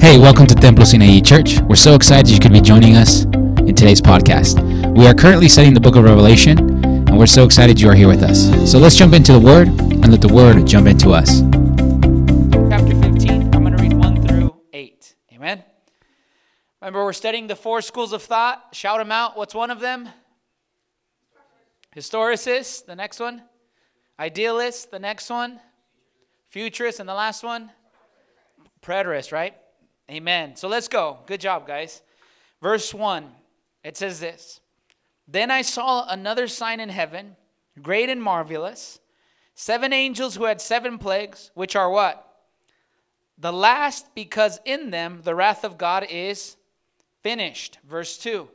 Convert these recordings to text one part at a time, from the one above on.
Hey, welcome to Templo Sinaí Church. We're so excited you could be joining us in today's podcast. We are currently studying the book of Revelation, and we're so excited you are here with us. So let's jump into the Word and let the Word jump into us. chapter 15. I'm going to read 1 through 8. Amen. Remember, we're studying the four schools of thought. Shout them out. What's one of them? Historicist. The next one? Idealist. The next one? Futurist. And the last one? Preterist, right? Amen. So let's go. Good job, guys. Verse 1. It says this Then I saw another sign in heaven, great and marvelous. Seven angels who had seven plagues, which are what? The last, because in them the wrath of God is finished. Verse 2.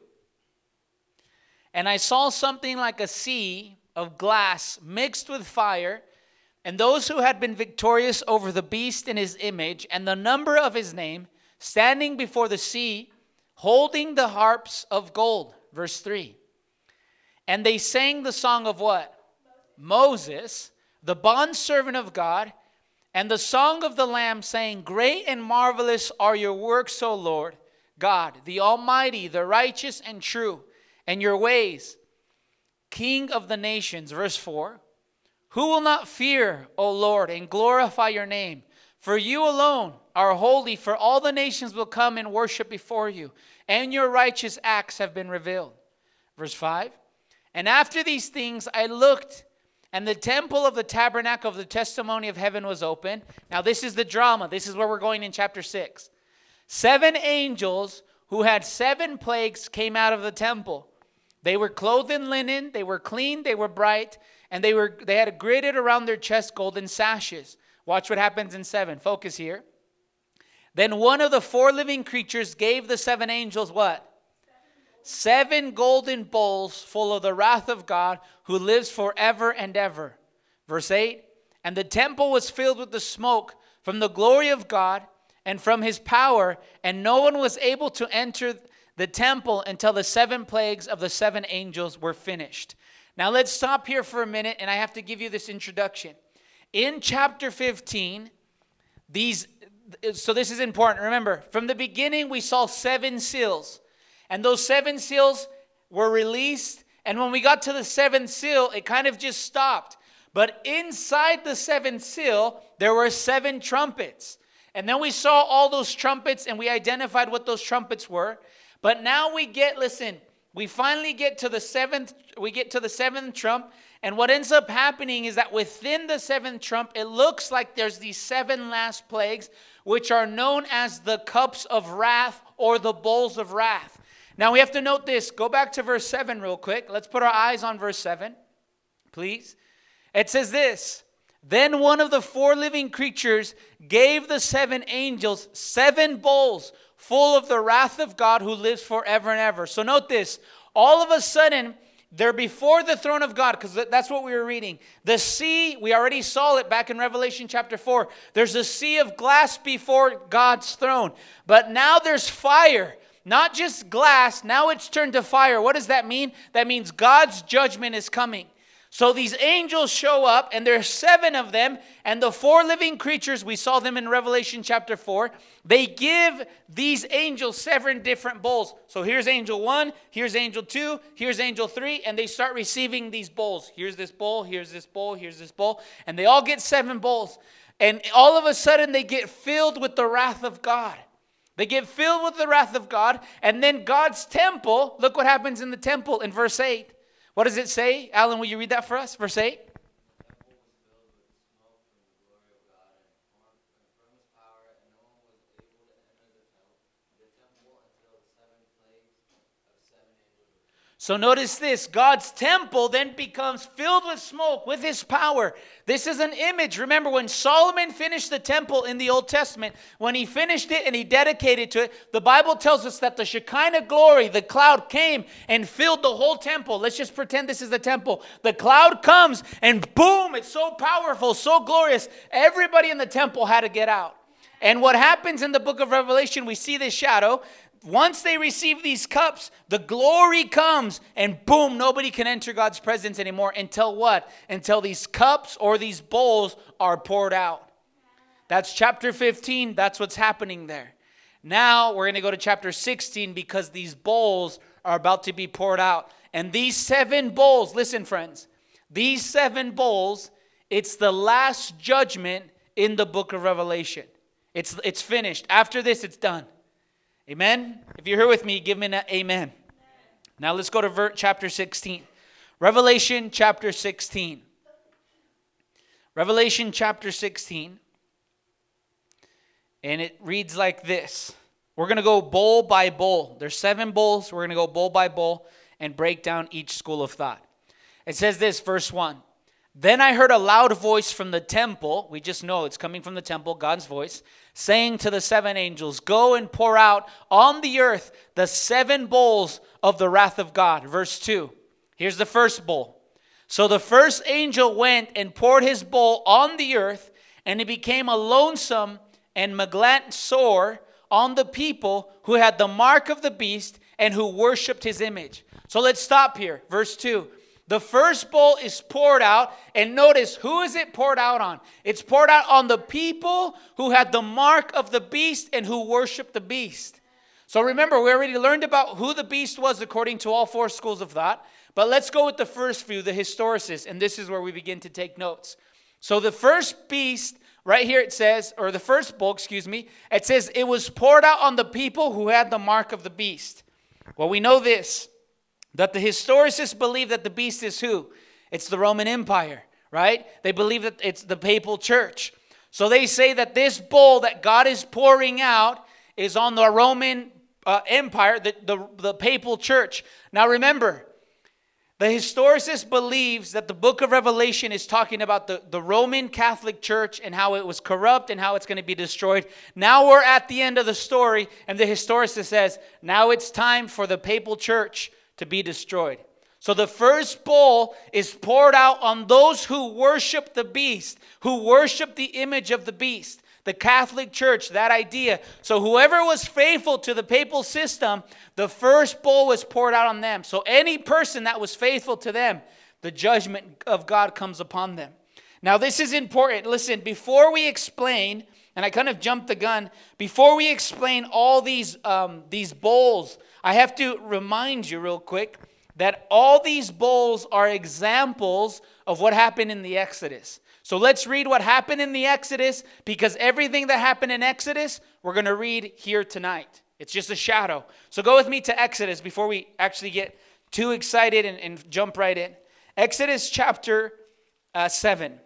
And I saw something like a sea of glass mixed with fire, and those who had been victorious over the beast in his image, and the number of his name, standing before the sea, holding the harps of gold. Verse 3. And they sang the song of what? Moses, the bondservant of God, and the song of the Lamb, saying, Great and marvelous are your works, O Lord God, the Almighty, the righteous and true, and your ways, King of the nations. Verse 4 Who will not fear, O Lord, and glorify your name? For you alone are holy, for all the nations will come and worship before you, and your righteous acts have been revealed. Verse 5 And after these things I looked, and the temple of the tabernacle of the testimony of heaven was open. Now, this is the drama. This is where we're going in chapter 6. Seven angels who had seven plagues came out of the temple. They were clothed in linen, they were clean, they were bright, and they were they had girded around their chest golden sashes. Watch what happens in 7. Focus here. Then one of the four living creatures gave the seven angels what? Seven golden bowls full of the wrath of God who lives forever and ever. Verse 8 And the temple was filled with the smoke from the glory of God and from his power, and no one was able to enter the temple until the seven plagues of the seven angels were finished. Now let's stop here for a minute, and I have to give you this introduction. In chapter 15, these so this is important. Remember, from the beginning we saw seven seals. And those seven seals were released, and when we got to the seventh seal, it kind of just stopped. But inside the seventh seal, there were seven trumpets. And then we saw all those trumpets and we identified what those trumpets were. But now we get, listen, we finally get to the seventh, we get to the seventh trump, and what ends up happening is that within the seventh trump, it looks like there's these seven last plagues, which are known as the cups of wrath or the bowls of wrath. Now we have to note this. Go back to verse 7 real quick. Let's put our eyes on verse 7, please. It says this Then one of the four living creatures gave the seven angels seven bowls full of the wrath of God who lives forever and ever. So note this. All of a sudden, they're before the throne of God, because that's what we were reading. The sea, we already saw it back in Revelation chapter 4. There's a sea of glass before God's throne. But now there's fire. Not just glass, now it's turned to fire. What does that mean? That means God's judgment is coming. So these angels show up, and there's seven of them, and the four living creatures, we saw them in Revelation chapter 4, they give these angels seven different bowls. So here's angel one, here's angel two, here's angel three, and they start receiving these bowls. Here's this bowl, here's this bowl, here's this bowl, and they all get seven bowls. And all of a sudden, they get filled with the wrath of God. They get filled with the wrath of God, and then God's temple, look what happens in the temple in verse 8. What does it say? Alan, will you read that for us? Verse 8. So notice this God's temple then becomes filled with smoke with his power. This is an image. Remember, when Solomon finished the temple in the Old Testament, when he finished it and he dedicated to it, the Bible tells us that the Shekinah glory, the cloud came and filled the whole temple. Let's just pretend this is the temple. The cloud comes and boom, it's so powerful, so glorious. Everybody in the temple had to get out. And what happens in the book of Revelation, we see this shadow once they receive these cups, the glory comes, and boom, nobody can enter God's presence anymore until what? Until these cups or these bowls are poured out. That's chapter 15. That's what's happening there. Now we're going to go to chapter 16 because these bowls are about to be poured out. And these seven bowls, listen, friends, these seven bowls, it's the last judgment in the book of Revelation. It's, it's finished. After this, it's done. Amen? If you're here with me, give me an amen. Now let's go to ver- chapter 16. Revelation chapter 16. Revelation chapter 16. And it reads like this. We're going to go bowl by bowl. There's seven bowls. We're going to go bowl by bowl and break down each school of thought. It says this, verse 1. Then I heard a loud voice from the temple. We just know it's coming from the temple, God's voice, saying to the seven angels, Go and pour out on the earth the seven bowls of the wrath of God. Verse 2. Here's the first bowl. So the first angel went and poured his bowl on the earth, and it became a lonesome and maglant sore on the people who had the mark of the beast and who worshiped his image. So let's stop here. Verse 2. The first bowl is poured out, and notice who is it poured out on? It's poured out on the people who had the mark of the beast and who worshiped the beast. So remember, we already learned about who the beast was according to all four schools of thought. But let's go with the first view, the historicist, and this is where we begin to take notes. So the first beast, right here it says, or the first bowl, excuse me, it says it was poured out on the people who had the mark of the beast. Well, we know this that the historicists believe that the beast is who? It's the Roman Empire, right? They believe that it's the papal church. So they say that this bowl that God is pouring out is on the Roman uh, Empire, the, the, the papal church. Now remember, the historicist believes that the book of Revelation is talking about the, the Roman Catholic Church and how it was corrupt and how it's going to be destroyed. Now we're at the end of the story, and the historicist says, now it's time for the papal church to be destroyed. So the first bowl is poured out on those who worship the beast, who worship the image of the beast the Catholic Church, that idea. So whoever was faithful to the papal system, the first bowl was poured out on them. So any person that was faithful to them, the judgment of God comes upon them. Now, this is important. Listen, before we explain, and I kind of jumped the gun, before we explain all these, um, these bowls, I have to remind you real quick that all these bowls are examples of what happened in the Exodus. So let's read what happened in the Exodus because everything that happened in Exodus, we're going to read here tonight. It's just a shadow. So go with me to Exodus before we actually get too excited and, and jump right in. Exodus chapter uh, 7.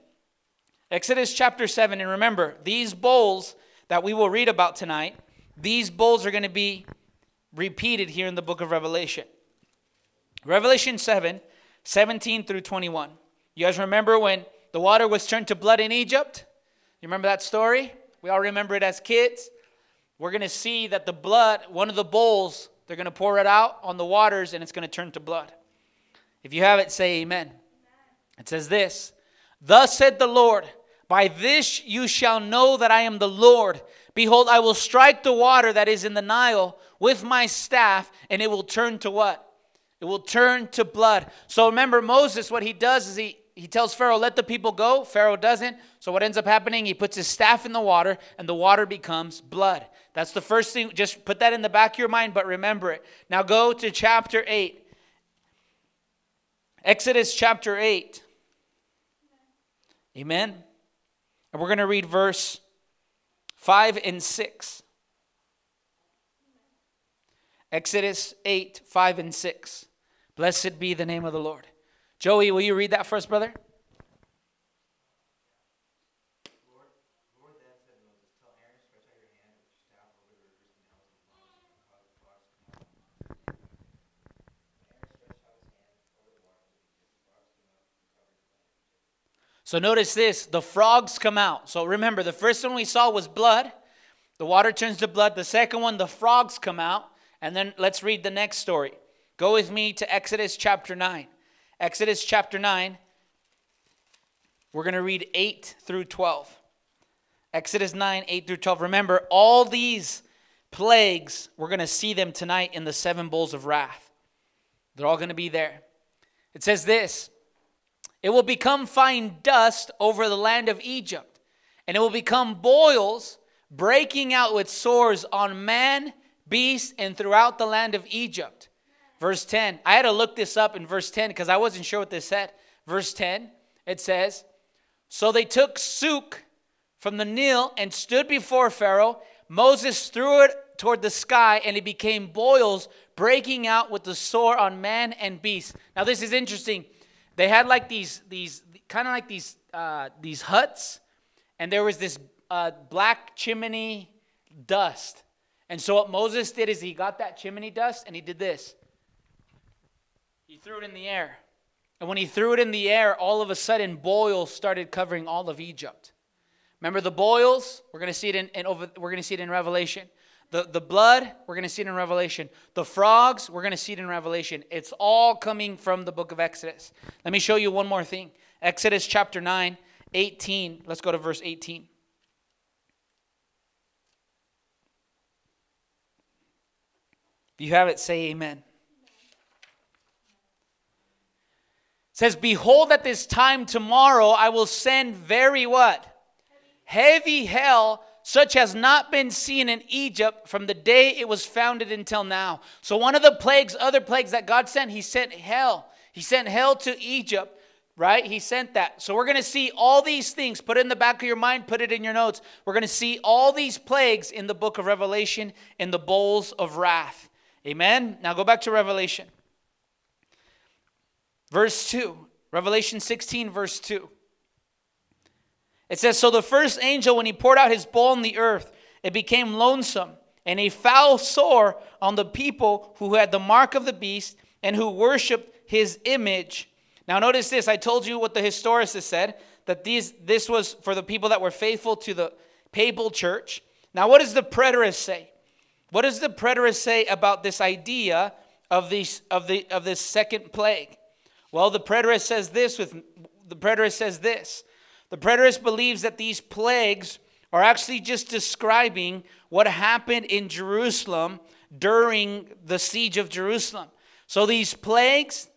Exodus chapter 7. And remember, these bowls that we will read about tonight, these bowls are going to be repeated here in the book of Revelation. Revelation 7, 17 through 21. You guys remember when the water was turned to blood in Egypt. You remember that story? We all remember it as kids. We're going to see that the blood, one of the bowls, they're going to pour it out on the waters and it's going to turn to blood. If you have it, say amen. It says this Thus said the Lord, By this you shall know that I am the Lord. Behold, I will strike the water that is in the Nile with my staff, and it will turn to what? It will turn to blood. So remember, Moses, what he does is he he tells Pharaoh, let the people go. Pharaoh doesn't. So what ends up happening? He puts his staff in the water, and the water becomes blood. That's the first thing. Just put that in the back of your mind, but remember it. Now go to chapter 8. Exodus chapter 8. Amen. And we're going to read verse 5 and 6. Exodus 8, 5 and 6. Blessed be the name of the Lord. Joey, will you read that us, brother? So notice this the frogs come out. So remember, the first one we saw was blood. The water turns to blood. The second one, the frogs come out. And then let's read the next story. Go with me to Exodus chapter 9. Exodus chapter 9. We're going to read 8 through 12. Exodus 9, 8 through 12. Remember, all these plagues, we're going to see them tonight in the seven bowls of wrath. They're all going to be there. It says this It will become fine dust over the land of Egypt, and it will become boils breaking out with sores on man, beast, and throughout the land of Egypt. Verse 10. I had to look this up in verse 10 because I wasn't sure what this said. Verse 10, it says, So they took Suk from the Nile and stood before Pharaoh. Moses threw it toward the sky, and it became boils breaking out with the sore on man and beast. Now, this is interesting. They had like these, these kind of like these, uh, these huts, and there was this uh, black chimney dust. And so, what Moses did is he got that chimney dust and he did this. He threw it in the air. And when he threw it in the air, all of a sudden, boils started covering all of Egypt. Remember the boils? We're going to see it in, in over, we're going to see it in Revelation. The, the blood, we're going to see it in Revelation. The frogs, we're going to see it in Revelation. It's all coming from the book of Exodus. Let me show you one more thing. Exodus chapter 9, 18. Let's go to verse 18. If you have it, say amen. Says, Behold, at this time tomorrow I will send very what? Heavy hell such has not been seen in Egypt from the day it was founded until now. So, one of the plagues, other plagues that God sent, He sent hell. He sent hell to Egypt, right? He sent that. So, we're going to see all these things. Put it in the back of your mind, put it in your notes. We're going to see all these plagues in the book of Revelation in the bowls of wrath. Amen. Now, go back to Revelation. Verse 2, Revelation 16, verse 2. It says, So the first angel, when he poured out his bowl on the earth, it became lonesome, and a foul sore on the people who had the mark of the beast and who worshiped his image. Now, notice this. I told you what the historicist said that these, this was for the people that were faithful to the papal church. Now, what does the preterist say? What does the preterist say about this idea of, these, of, the, of this second plague? Well, the preterist says this with the preterist says this the preterist believes that these plagues are actually just describing what happened in Jerusalem during the siege of Jerusalem. So these plagues,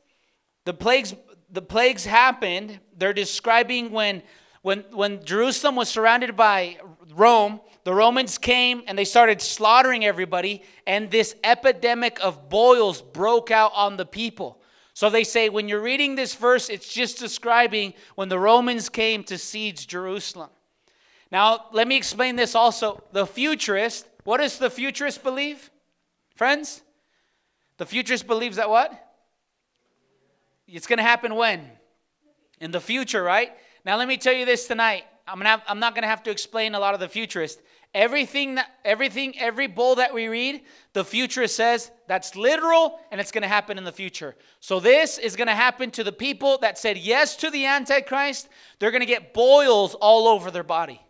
the plagues, the plagues happened. They're describing when, when, when Jerusalem was surrounded by Rome, the Romans came and they started slaughtering everybody, and this epidemic of boils broke out on the people. So they say when you're reading this verse, it's just describing when the Romans came to siege Jerusalem. Now, let me explain this also. The futurist, what does the futurist believe? Friends? The futurist believes that what? It's going to happen when? In the future, right? Now, let me tell you this tonight. I'm, gonna have, I'm not going to have to explain a lot of the futurist. Everything that everything every bowl that we read, the futurist says that's literal and it's going to happen in the future. So this is going to happen to the people that said yes to the antichrist. They're going to get boils all over their body.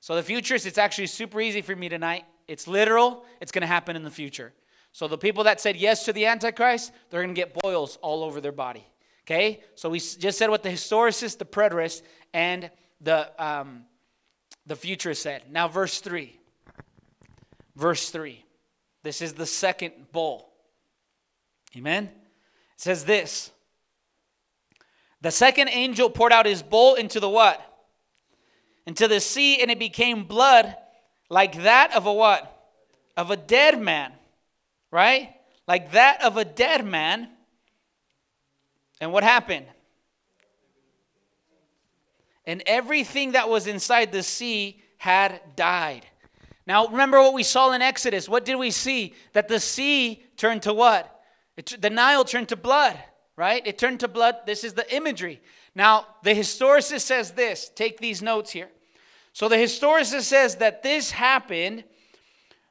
So the futurist, it's actually super easy for me tonight. It's literal. It's going to happen in the future. So the people that said yes to the antichrist, they're going to get boils all over their body. Okay? So we just said what the historicist, the preterist, and the um, the futurist said. Now, verse 3. Verse 3. This is the second bowl. Amen? It says this The second angel poured out his bowl into the what? Into the sea, and it became blood like that of a what? Of a dead man. Right? Like that of a dead man. And what happened? And everything that was inside the sea had died. Now, remember what we saw in Exodus. What did we see? That the sea turned to what? It, the Nile turned to blood, right? It turned to blood. This is the imagery. Now, the historicist says this. Take these notes here. So, the historicist says that this happened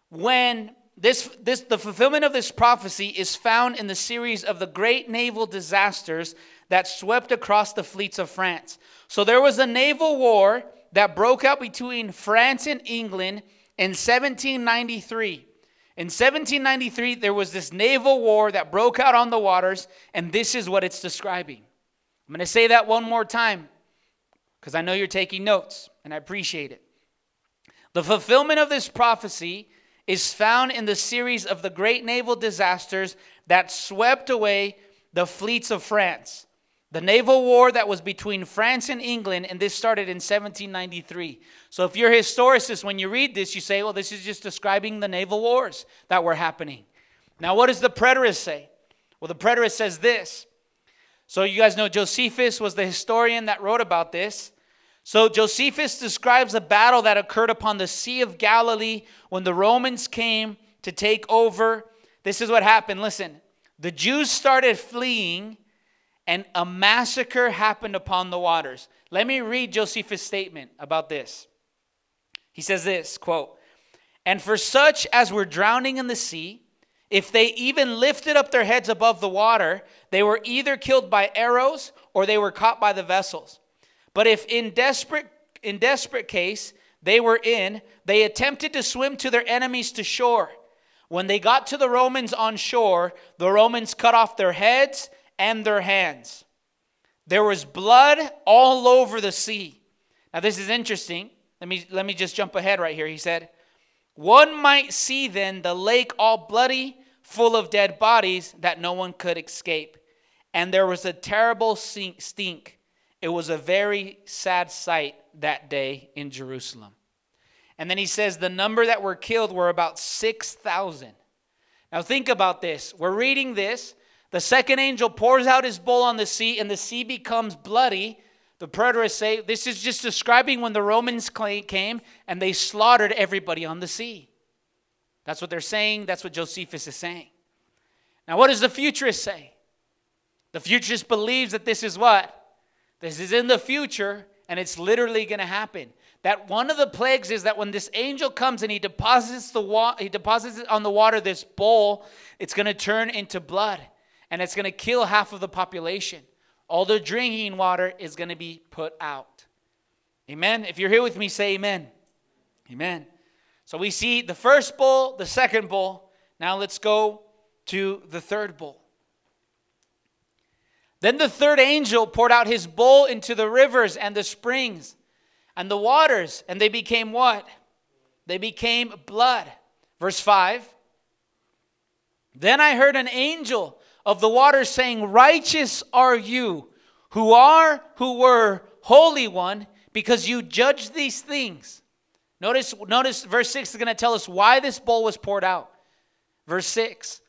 when this, this, the fulfillment of this prophecy is found in the series of the great naval disasters that swept across the fleets of France. So there was a naval war that broke out between France and England in 1793. In 1793, there was this naval war that broke out on the waters, and this is what it's describing. I'm going to say that one more time because I know you're taking notes, and I appreciate it. The fulfillment of this prophecy is found in the series of the great naval disasters that swept away the fleets of France. The naval war that was between France and England, and this started in 1793. So, if you're a historicist, when you read this, you say, well, this is just describing the naval wars that were happening. Now, what does the preterist say? Well, the preterist says this. So, you guys know Josephus was the historian that wrote about this. So, Josephus describes a battle that occurred upon the Sea of Galilee when the Romans came to take over. This is what happened. Listen, the Jews started fleeing and a massacre happened upon the waters. Let me read Josephus' statement about this. He says this, quote, "And for such as were drowning in the sea, if they even lifted up their heads above the water, they were either killed by arrows or they were caught by the vessels. But if in desperate in desperate case they were in, they attempted to swim to their enemies to shore. When they got to the Romans on shore, the Romans cut off their heads and their hands. There was blood all over the sea. Now, this is interesting. Let me, let me just jump ahead right here. He said, One might see then the lake all bloody, full of dead bodies that no one could escape. And there was a terrible stink. It was a very sad sight that day in Jerusalem. And then he says the number that were killed were about 6,000. Now think about this. We're reading this, the second angel pours out his bowl on the sea, and the sea becomes bloody. The preterists say this is just describing when the Romans came and they slaughtered everybody on the sea. That's what they're saying. That's what Josephus is saying. Now, what does the futurist say? The futurist believes that this is what? This is in the future and it's literally going to happen. That one of the plagues is that when this angel comes and he deposits the wa- he deposits on the water this bowl, it's going to turn into blood and it's going to kill half of the population. All the drinking water is going to be put out. Amen. If you're here with me, say amen. Amen. So we see the first bowl, the second bowl. Now let's go to the third bowl. Then the third angel poured out his bowl into the rivers and the springs and the waters, and they became what? They became blood. Verse 5 Then I heard an angel of the water, saying, Righteous are you, who are, who were, Holy One, because you judge these things. Notice, notice verse 6 is going to tell us why this bowl was poured out. Verse 6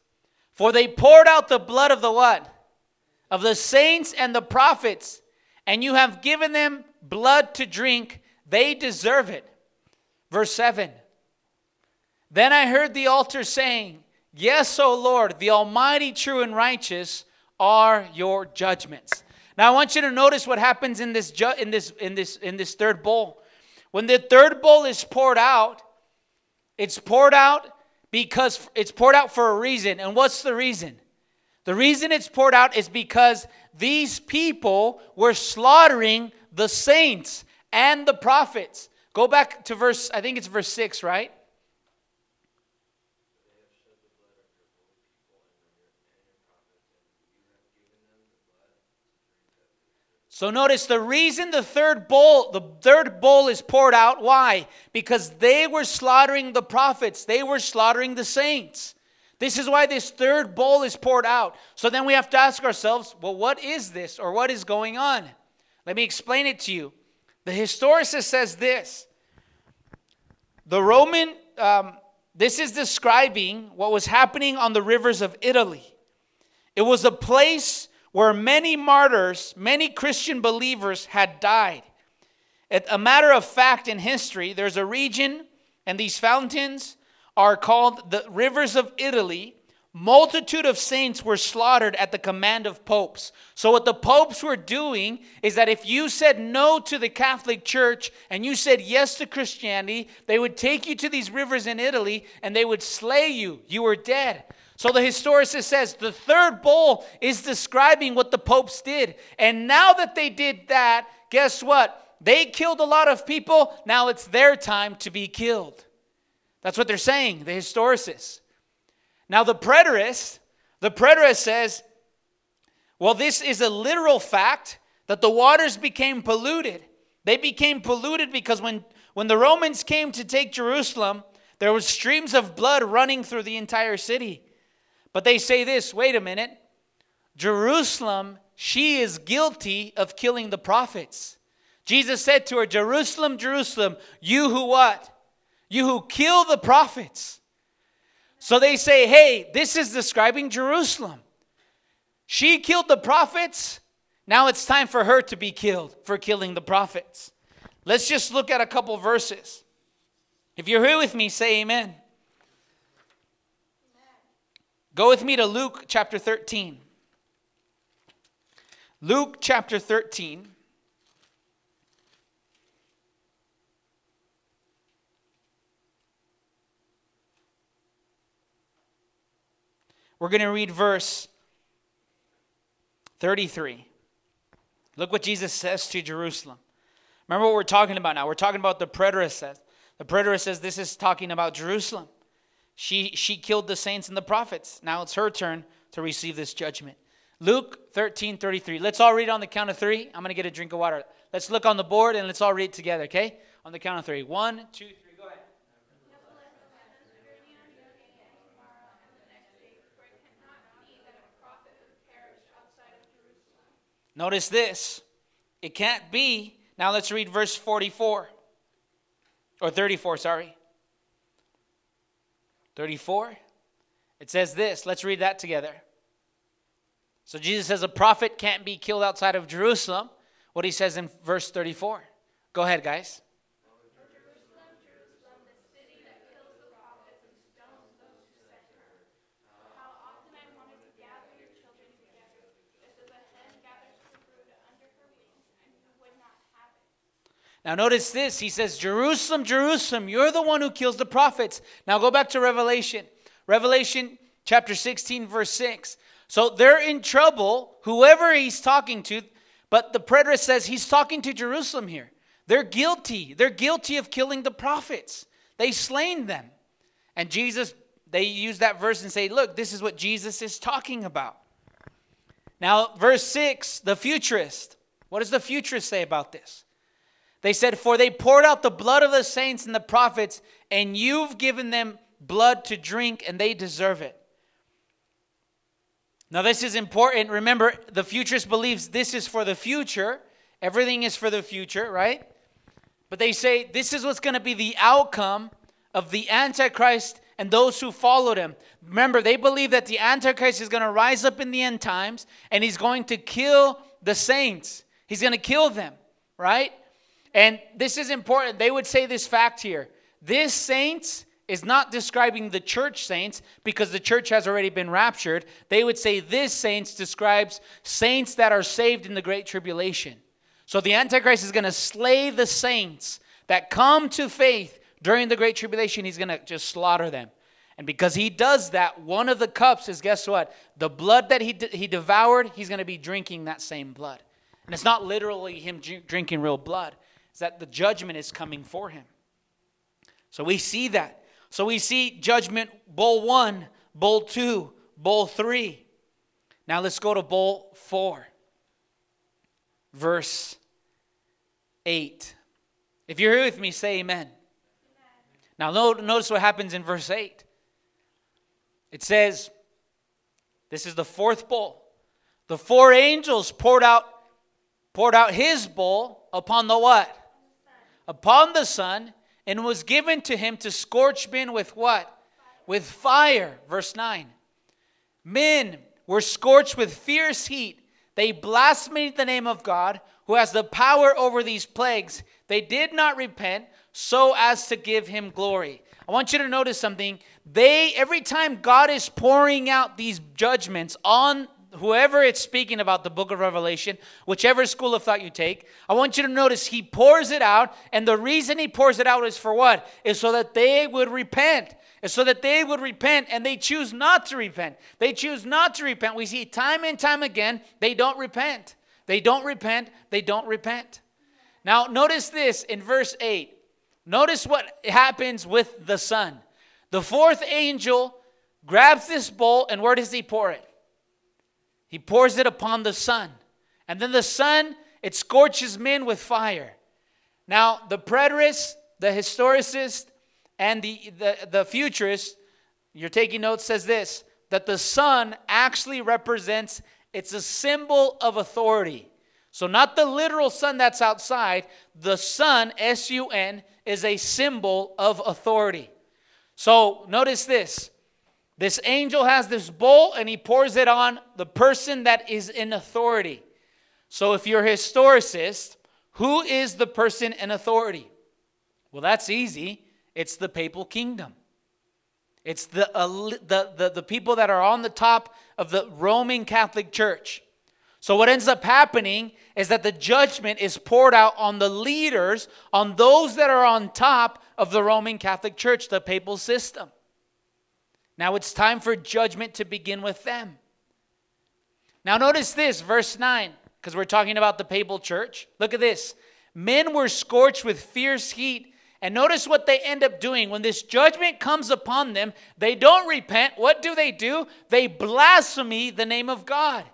For they poured out the blood of the what? Of the saints and the prophets, and you have given them blood to drink. They deserve it. Verse 7 Then I heard the altar saying, Yes, O Lord, the Almighty, true, and righteous are your judgments. Now I want you to notice what happens in this ju- in this in this in this third bowl. When the third bowl is poured out, it's poured out because it's poured out for a reason. And what's the reason? The reason it's poured out is because these people were slaughtering the saints and the prophets. Go back to verse, I think it's verse 6, right? So notice the reason the third bowl, the third bowl is poured out, why? Because they were slaughtering the prophets, they were slaughtering the saints. This is why this third bowl is poured out. So then we have to ask ourselves, well, what is this or what is going on? Let me explain it to you. The historicist says this the Roman, um, this is describing what was happening on the rivers of Italy. It was a place where many martyrs, many Christian believers had died. A matter of fact in history, there's a region, and these fountains are called the rivers of Italy. Multitude of saints were slaughtered at the command of popes. So, what the popes were doing is that if you said no to the Catholic Church and you said yes to Christianity, they would take you to these rivers in Italy and they would slay you. You were dead. So the historicist says the third bowl is describing what the popes did. And now that they did that, guess what? They killed a lot of people. Now it's their time to be killed. That's what they're saying, the historicist. Now the preterist, the preterist says, well, this is a literal fact that the waters became polluted. They became polluted because when, when the Romans came to take Jerusalem, there was streams of blood running through the entire city. But they say this wait a minute. Jerusalem she is guilty of killing the prophets. Jesus said to her, Jerusalem, Jerusalem, you who what? You who kill the prophets. So they say, hey, this is describing Jerusalem. She killed the prophets. Now it's time for her to be killed for killing the prophets. Let's just look at a couple verses. If you're here with me, say amen. Go with me to Luke chapter 13. Luke chapter 13. We're going to read verse 33. Look what Jesus says to Jerusalem. Remember what we're talking about now. We're talking about the preterist says. The preterist says this is talking about Jerusalem. She, she killed the saints and the prophets. Now it's her turn to receive this judgment. Luke 13, 33. Let's all read on the count of three. I'm going to get a drink of water. Let's look on the board and let's all read together, okay? On the count of three. One, two, three. Notice this. It can't be. Now let's read verse 44. Or 34, sorry. 34. It says this. Let's read that together. So Jesus says a prophet can't be killed outside of Jerusalem. What he says in verse 34. Go ahead, guys. Now, notice this. He says, Jerusalem, Jerusalem, you're the one who kills the prophets. Now, go back to Revelation. Revelation chapter 16, verse 6. So they're in trouble, whoever he's talking to, but the preterist says he's talking to Jerusalem here. They're guilty. They're guilty of killing the prophets. They slain them. And Jesus, they use that verse and say, look, this is what Jesus is talking about. Now, verse 6, the futurist. What does the futurist say about this? They said, For they poured out the blood of the saints and the prophets, and you've given them blood to drink, and they deserve it. Now, this is important. Remember, the futurist believes this is for the future. Everything is for the future, right? But they say this is what's going to be the outcome of the Antichrist and those who followed him. Remember, they believe that the Antichrist is going to rise up in the end times and he's going to kill the saints. He's going to kill them, right? And this is important. They would say this fact here. This saints is not describing the church saints because the church has already been raptured. They would say this saints describes saints that are saved in the great tribulation. So the Antichrist is going to slay the saints that come to faith during the great tribulation. He's going to just slaughter them. And because he does that, one of the cups is guess what? The blood that he, he devoured, he's going to be drinking that same blood. And it's not literally him drinking real blood, is that the judgment is coming for him. So we see that. So we see judgment bowl one, bowl two, bowl three. Now let's go to bowl four, verse 8. If you're here with me, say amen. Now notice what happens in verse 8. It says, This is the fourth bowl. The four angels poured out poured out his bowl upon the what? Upon the sun and was given to him to scorch men with what? With fire. Verse 9. Men were scorched with fierce heat. They blasphemed the name of God, who has the power over these plagues. They did not repent so as to give him glory. I want you to notice something. They every time God is pouring out these judgments on whoever it's speaking about the book of Revelation, whichever school of thought you take, I want you to notice he pours it out. And the reason he pours it out is for what? Is so that they would repent. Is so that they would repent and they choose not to repent. They choose not to repent. We see time and time again, they don't repent. They don't repent. They don't repent. Now, notice this in verse 8. Notice what happens with the sun. The fourth angel grabs this bowl, and where does he pour it? He pours it upon the sun. And then the sun, it scorches men with fire. Now, the preterist, the historicist, and the, the, the futurist, you're taking notes, says this that the sun actually represents It's a symbol of authority. So, not the literal sun that's outside, the sun, S U N, is a symbol of authority. So, notice this this angel has this bowl and he pours it on the person that is in authority. So, if you're a historicist, who is the person in authority? Well, that's easy. It's the papal kingdom. It's the, uh, the, the, the people that are on the top of the Roman Catholic Church. So, what ends up happening is that the judgment is poured out on the leaders, on those that are on top of the Roman Catholic Church, the papal system. Now, it's time for judgment to begin with them. Now, notice this, verse 9, because we're talking about the papal church. Look at this. Men were scorched with fierce heat and notice what they end up doing. When this judgment comes upon them, they don't repent. What do they do? They blaspheme the name of God.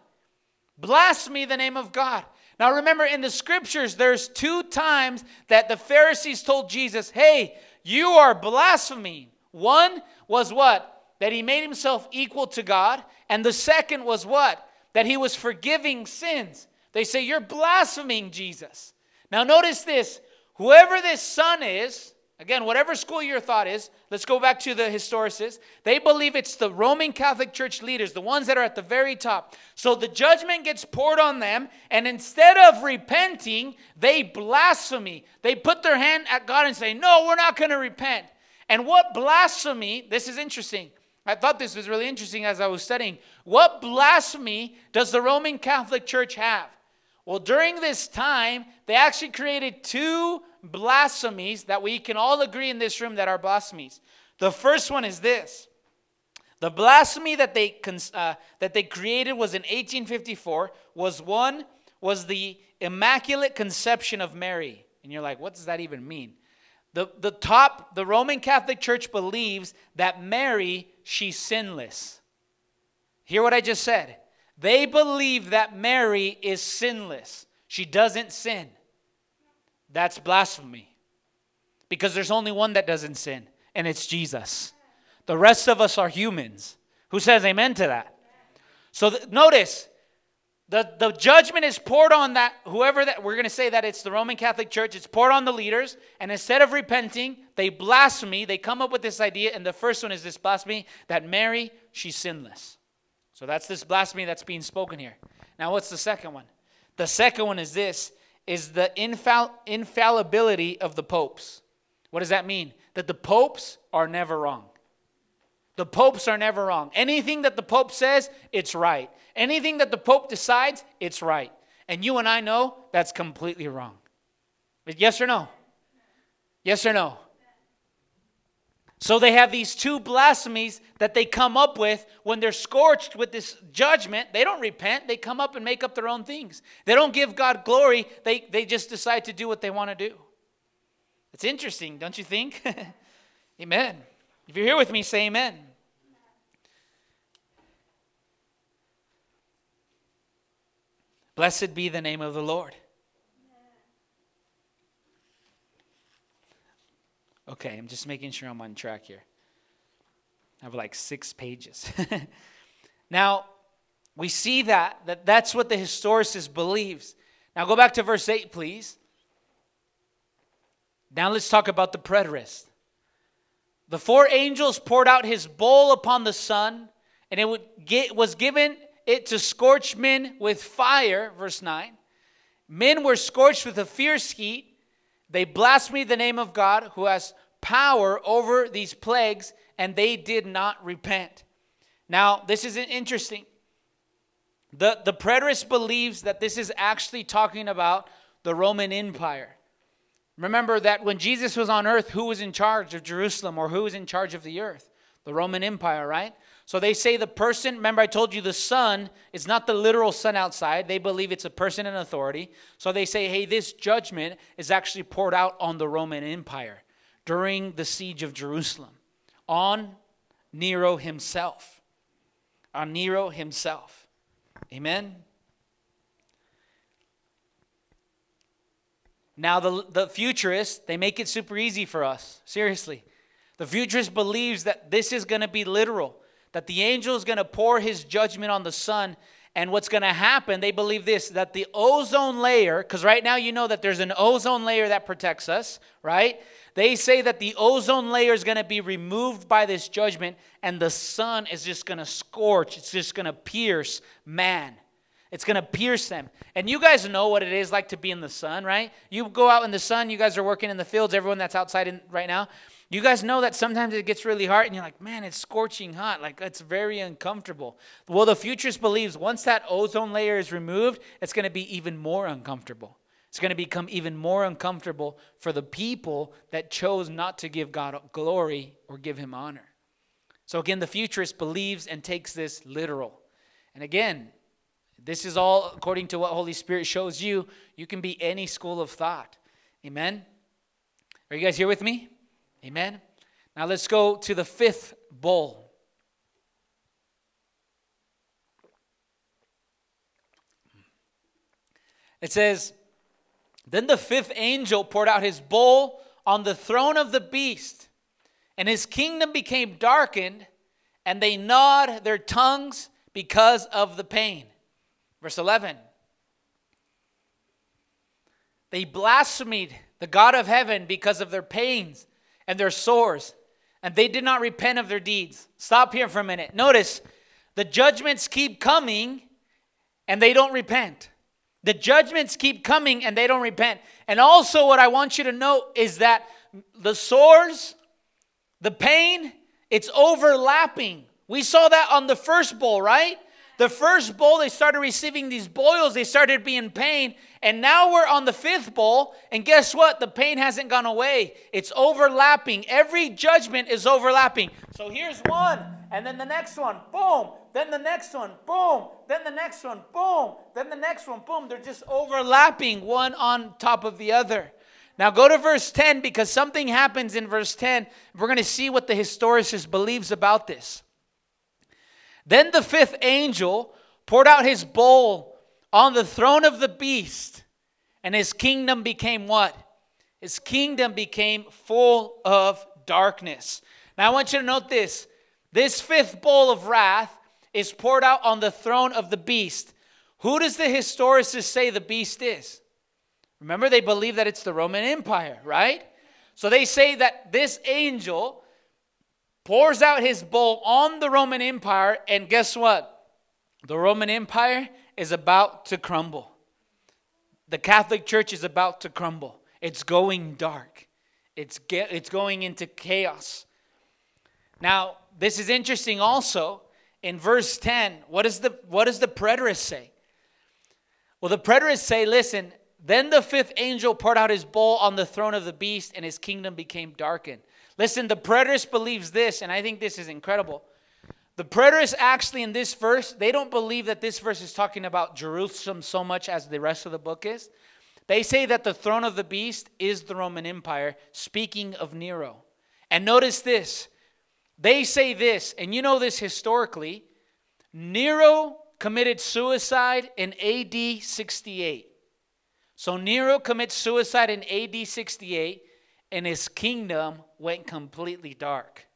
Blaspheme the name of God. Now remember, in the scriptures, there's two times that the Pharisees told Jesus, Hey, you are blaspheming. One was what? That he made himself equal to God. And the second was what? That he was forgiving sins. They say, You're blaspheming Jesus. Now notice this Whoever this sun is, again, whatever school your thought is, let's go back to the historicists. They believe it's the Roman Catholic Church leaders, the ones that are at the very top. So the judgment gets poured on them, and instead of repenting, they blaspheme. They put their hand at God and say, No, we're not going to repent. And what blasphemy, this is interesting. I thought this was really interesting as I was studying. What blasphemy does the Roman Catholic Church have? Well, during this time, they actually created two blasphemies that we can all agree in this room that are blasphemies. The first one is this. The blasphemy that they, uh, that they created was in 1854 was one was the immaculate conception of Mary. And you're like, what does that even mean? The, the top, the Roman Catholic Church believes that Mary, she's sinless. Hear what I just said. They believe that Mary is sinless. She doesn't sin. That's blasphemy. Because there's only one that doesn't sin, and it's Jesus. The rest of us are humans. Who says amen to that? So th- notice, the, the judgment is poured on that, whoever that, we're going to say that it's the Roman Catholic Church, it's poured on the leaders, and instead of repenting, they blaspheme. They come up with this idea, and the first one is this blasphemy that Mary, she's sinless. So that's this blasphemy that's being spoken here. Now, what's the second one? The second one is this is the infall- infallibility of the popes. What does that mean? That the popes are never wrong. The popes are never wrong. Anything that the pope says, it's right. Anything that the pope decides, it's right. And you and I know that's completely wrong. But Yes or no? Yes or no? So they have these two blasphemies that they come up with when they're scorched with this judgment. They don't repent, they come up and make up their own things. They don't give God glory, they, they just decide to do what they want to do. It's interesting, don't you think? amen. If you're here with me, say amen. Blessed be the name of the Lord. Okay, I'm just making sure I'm on track here. I have like six pages. now, we see that, that that's what the historicist believes. Now, go back to verse 8, please. Now, let's talk about the preterist. The four angels poured out his bowl upon the sun, and it would get, was given it to scorch men with fire, verse 9. Men were scorched with a fierce heat they blasphemed the name of God who has power over these plagues, and they did not repent. Now, this is interesting. The, the preterist believes that this is actually talking about the Roman Empire. Remember that when Jesus was on earth, who was in charge of Jerusalem or who was in charge of the earth? The Roman Empire, right? So they say the person, remember I told you the sun is not the literal sun outside. They believe it's a person in authority. So they say, hey, this judgment is actually poured out on the Roman Empire during the siege of Jerusalem on Nero himself. On Nero himself. Amen. Now, the, the futurist, they make it super easy for us. Seriously. The futurist believes that this is going to be literal that the angel is going to pour his judgment on the sun And what's going to happen, they believe this that the ozone layer, because right now you know that there's an ozone layer that protects us, right? They say that the ozone layer is going to be removed by this judgment, and the sun is just going to scorch, it's just going to pierce man. It's going to pierce them. And you guys know what it is like to be in the sun, right? You go out in the sun, you guys are working in the fields, everyone that's outside in, right now. You guys know that sometimes it gets really hot and you're like, man, it's scorching hot. Like, it's very uncomfortable. Well, the futurist believes once that ozone layer is removed, it's going to be even more uncomfortable. It's going to become even more uncomfortable for the people that chose not to give God glory or give him honor. So, again, the futurist believes and takes this literal. And again, this is all according to what Holy Spirit shows you. You can be any school of thought. Amen? Are you guys here with me? Amen? Now let's go to the fifth bowl. It says, Then the fifth angel poured out his bowl on the throne of the beast, and his kingdom became darkened, and they gnawed their tongues because of the pain. Verse 11. They blasphemed the God of heaven because of their pains and their sores, and they did not repent of their deeds. Stop here for a minute. Notice the judgments keep coming and they don't repent. The judgments keep coming and they don't repent. And also, what I want you to note is that the sores, the pain, it's overlapping. We saw that on the first bowl, right? The first bowl, they started receiving these boils, they started being pain, and now we're on the fifth bowl, and guess what? The pain hasn't gone away. It's overlapping. Every judgment is overlapping. So here's one, and then the next one, boom, then the next one, boom, then the next one, boom, then the next one, boom. They're just overlapping one on top of the other. Now go to verse 10 because something happens in verse 10. We're going to see what the historicist believes about this. Then the fifth angel poured out his bowl on the throne of the beast, and his kingdom became what? His kingdom became full of darkness. Now I want you to note this this fifth bowl of wrath is poured out on the throne of the beast. Who does the historicist say the beast is? Remember, they believe that it's the Roman Empire, right? So they say that this angel pours out his bowl on the Roman Empire, and guess what? The Roman Empire is about to crumble. The Catholic Church is about to crumble. It's going dark. It's get, it's going into chaos. Now, this is interesting also in verse 10. what, is the what does the preterist say? Well, the preterists say, listen, then the fifth angel poured out his bowl on the throne of the beast, and his kingdom became darkened. Listen, the preterist believes this, and I think this is incredible. The preterists actually in this verse, they don't believe that this verse is talking about Jerusalem so much as the rest of the book is. They say that the throne of the beast is the Roman Empire, speaking of Nero. And notice this they say this, and you know this historically Nero committed suicide in AD 68. So Nero commits suicide in AD 68 and his kingdom went completely dark.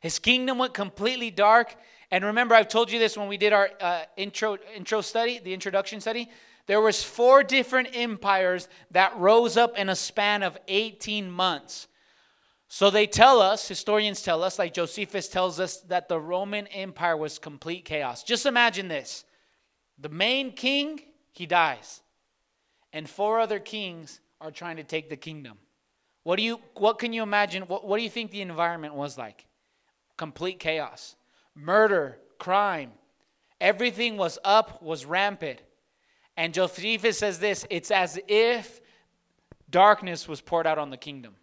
His kingdom went completely dark. And remember, I've told you this when we did our uh, intro intro study, the introduction study. There was four different empires that rose up in a span of 18 months. So they tell us, historians tell us, like Josephus tells us, that the Roman Empire was complete chaos. Just imagine this: the main king, he dies, and four other kings are trying to take the kingdom. What do you what can you imagine? What, what do you think the environment was like? Complete chaos. Murder, crime. Everything was up, was rampant. And Josephus says this it's as if darkness was poured out on the kingdom.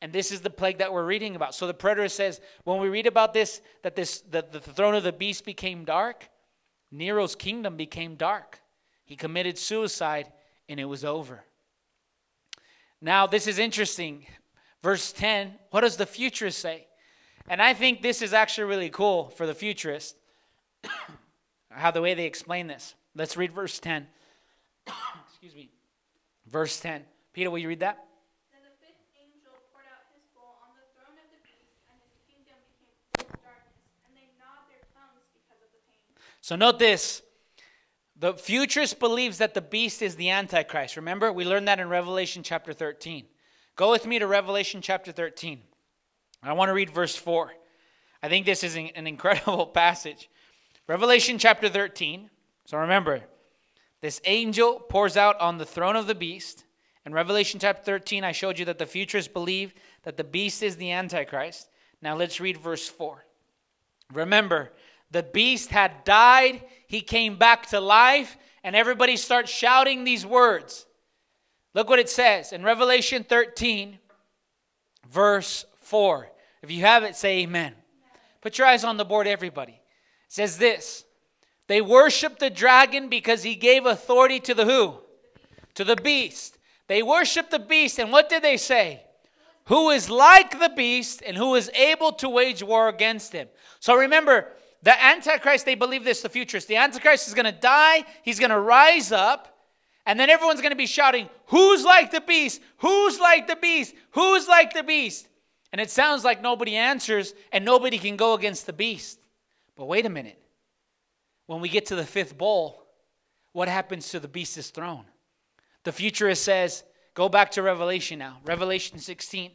And this is the plague that we're reading about. So the preterist says, when we read about this, that this the, the throne of the beast became dark, Nero's kingdom became dark. He committed suicide and it was over. Now, this is interesting. Verse 10, what does the futurist say? And I think this is actually really cool for the futurist, how the way they explain this. Let's read verse 10. Excuse me. Verse 10. Peter, will you read that? So note this. The futurist believes that the beast is the Antichrist. Remember, we learned that in Revelation chapter 13. Go with me to Revelation chapter 13. I want to read verse 4. I think this is an incredible passage. Revelation chapter 13. So remember, this angel pours out on the throne of the beast. In Revelation chapter 13, I showed you that the futurists believe that the beast is the Antichrist. Now let's read verse 4. Remember, the beast had died, he came back to life, and everybody starts shouting these words. Look what it says in Revelation 13, verse 4. If you have it, say amen. Put your eyes on the board, everybody. It says this They worship the dragon because he gave authority to the who? To the beast. They worship the beast, and what did they say? Who is like the beast and who is able to wage war against him. So remember, the Antichrist, they believe this, the futurist. The Antichrist is going to die, he's going to rise up, and then everyone's going to be shouting, Who's like the beast? Who's like the beast? Who's like the beast? And it sounds like nobody answers and nobody can go against the beast. But wait a minute. When we get to the fifth bowl, what happens to the beast's throne? The futurist says, Go back to Revelation now, Revelation 16,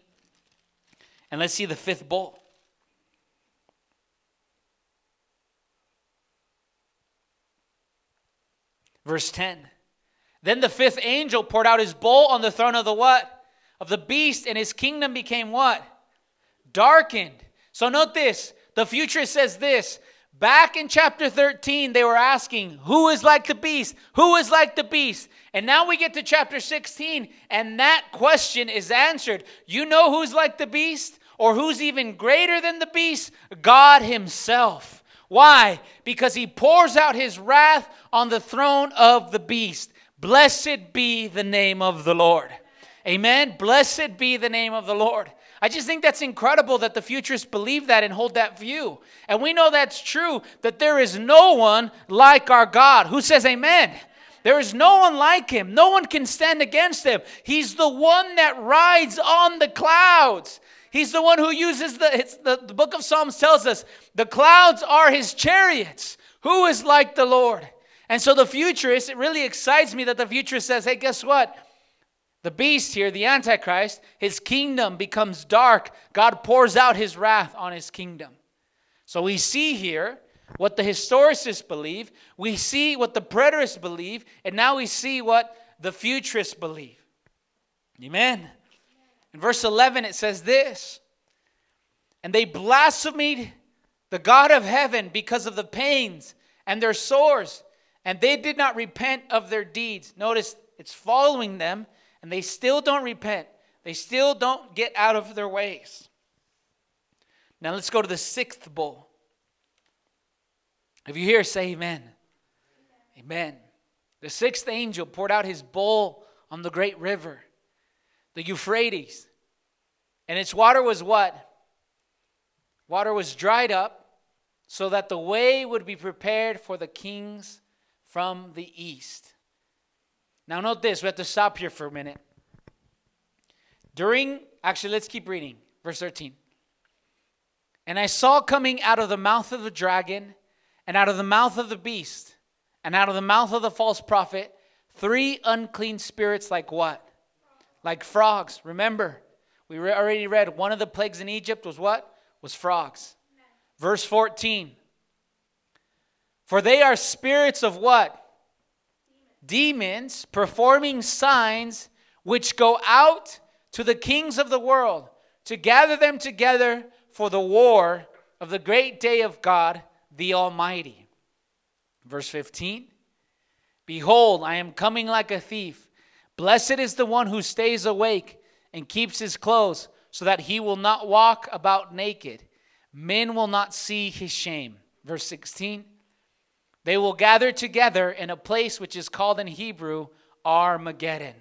and let's see the fifth bowl. Verse 10. Then the fifth angel poured out his bowl on the throne of the what? Of the beast, and his kingdom became what? Darkened. So note this. The future says this. Back in chapter 13, they were asking, Who is like the beast? Who is like the beast? And now we get to chapter 16, and that question is answered. You know who's like the beast? Or who's even greater than the beast? God Himself. Why? Because He pours out His wrath on the throne of the beast. Blessed be the name of the Lord. Amen. Blessed be the name of the Lord. I just think that's incredible that the futurists believe that and hold that view. And we know that's true, that there is no one like our God. Who says amen? There is no one like him. No one can stand against him. He's the one that rides on the clouds. He's the one who uses the, the, the book of Psalms tells us the clouds are his chariots. Who is like the Lord? And so the futurist, it really excites me that the futurist says, hey, guess what? The beast here, the Antichrist, his kingdom becomes dark. God pours out his wrath on his kingdom. So we see here what the historicists believe, we see what the preterists believe, and now we see what the futurists believe. Amen. In verse 11, it says this And they blasphemed the God of heaven because of the pains and their sores, and they did not repent of their deeds. Notice it's following them, and they still don't repent. They still don't get out of their ways. Now let's go to the sixth bowl. If you hear, say amen. Amen. The sixth angel poured out his bowl on the great river, the Euphrates. And its water was what? Water was dried up so that the way would be prepared for the kings from the east. Now, note this. We have to stop here for a minute. During, actually, let's keep reading. Verse 13. And I saw coming out of the mouth of the dragon and out of the mouth of the beast, and out of the mouth of the false prophet, three unclean spirits like what? Like frogs. Remember, we re- already read one of the plagues in Egypt was what? Was frogs. Verse 14. For they are spirits of what? Demons performing signs which go out to the kings of the world to gather them together for the war of the great day of God the Almighty. Verse 15 Behold, I am coming like a thief. Blessed is the one who stays awake and keeps his clothes, so that he will not walk about naked. Men will not see his shame. Verse 16 They will gather together in a place which is called in Hebrew Armageddon.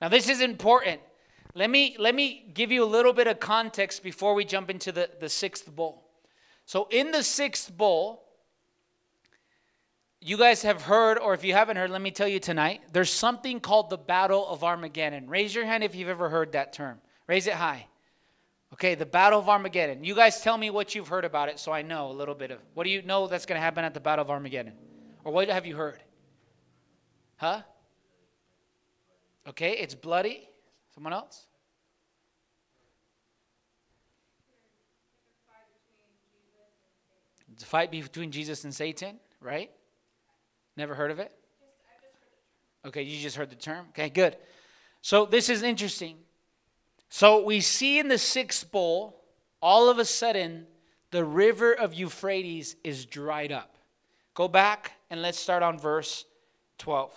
Now, this is important. Let me, let me give you a little bit of context before we jump into the, the sixth bowl. So, in the sixth bowl, you guys have heard, or if you haven't heard, let me tell you tonight, there's something called the Battle of Armageddon. Raise your hand if you've ever heard that term. Raise it high. Okay, the Battle of Armageddon. You guys tell me what you've heard about it so I know a little bit of. What do you know that's going to happen at the Battle of Armageddon? Or what have you heard? Huh? Okay, it's bloody. Someone else? It's a fight between Jesus and Satan, right? Never heard of it? Okay, you just heard the term? Okay, good. So this is interesting. So we see in the sixth bowl, all of a sudden, the river of Euphrates is dried up. Go back and let's start on verse 12.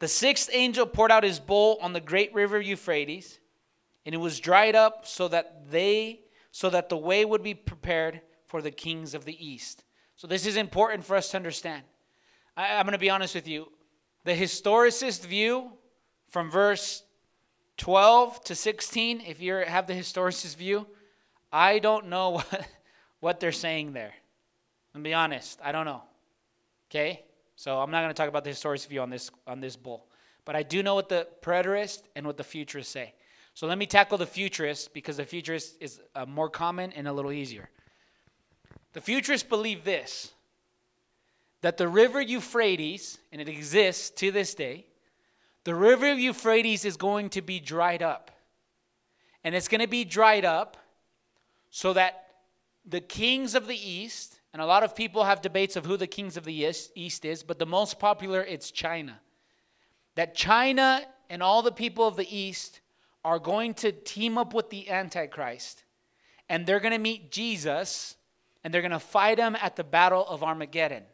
The sixth angel poured out his bowl on the great river Euphrates, and it was dried up so that they so that the way would be prepared for the kings of the east. So this is important for us to understand. I, am going to be honest with you. The historicist view from verse 12 to 16, if you have the historicist view, I don't know what, what they're saying there. I'm be honest, I don't know. Okay? So I'm not going to talk about the historicist view on this on this bull. But I do know what the preterist and what the futurists say. So let me tackle the futurist because the futurist is uh, more common and a little easier. The futurists believe this that the river Euphrates, and it exists to this day, the river Euphrates is going to be dried up. And it's going to be dried up so that the kings of the east, and a lot of people have debates of who the kings of the east is, but the most popular it's China. That China and all the people of the east are going to team up with the Antichrist and they're going to meet Jesus and they're going to fight him at the Battle of Armageddon.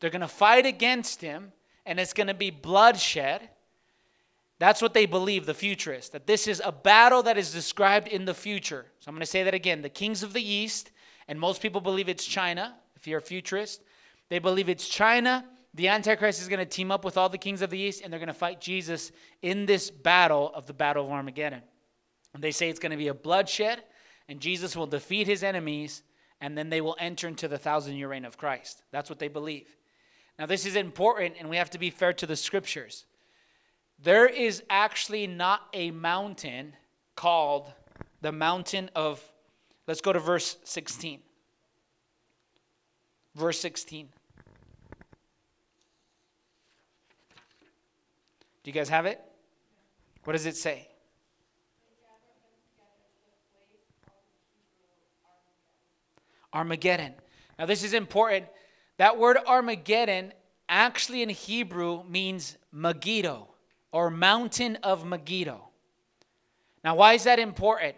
They're going to fight against him and it's going to be bloodshed. That's what they believe, the futurists, that this is a battle that is described in the future. So I'm going to say that again. The kings of the East, and most people believe it's China, if you're a futurist, they believe it's China the Antichrist is going to team up with all the kings of the east and they're going to fight Jesus in this battle of the Battle of Armageddon. And they say it's going to be a bloodshed and Jesus will defeat his enemies and then they will enter into the thousand year reign of Christ. That's what they believe. Now, this is important and we have to be fair to the scriptures. There is actually not a mountain called the mountain of, let's go to verse 16. Verse 16. Do you guys have it? What does it say? Armageddon. Now, this is important. That word Armageddon actually in Hebrew means Megiddo or mountain of Megiddo. Now, why is that important?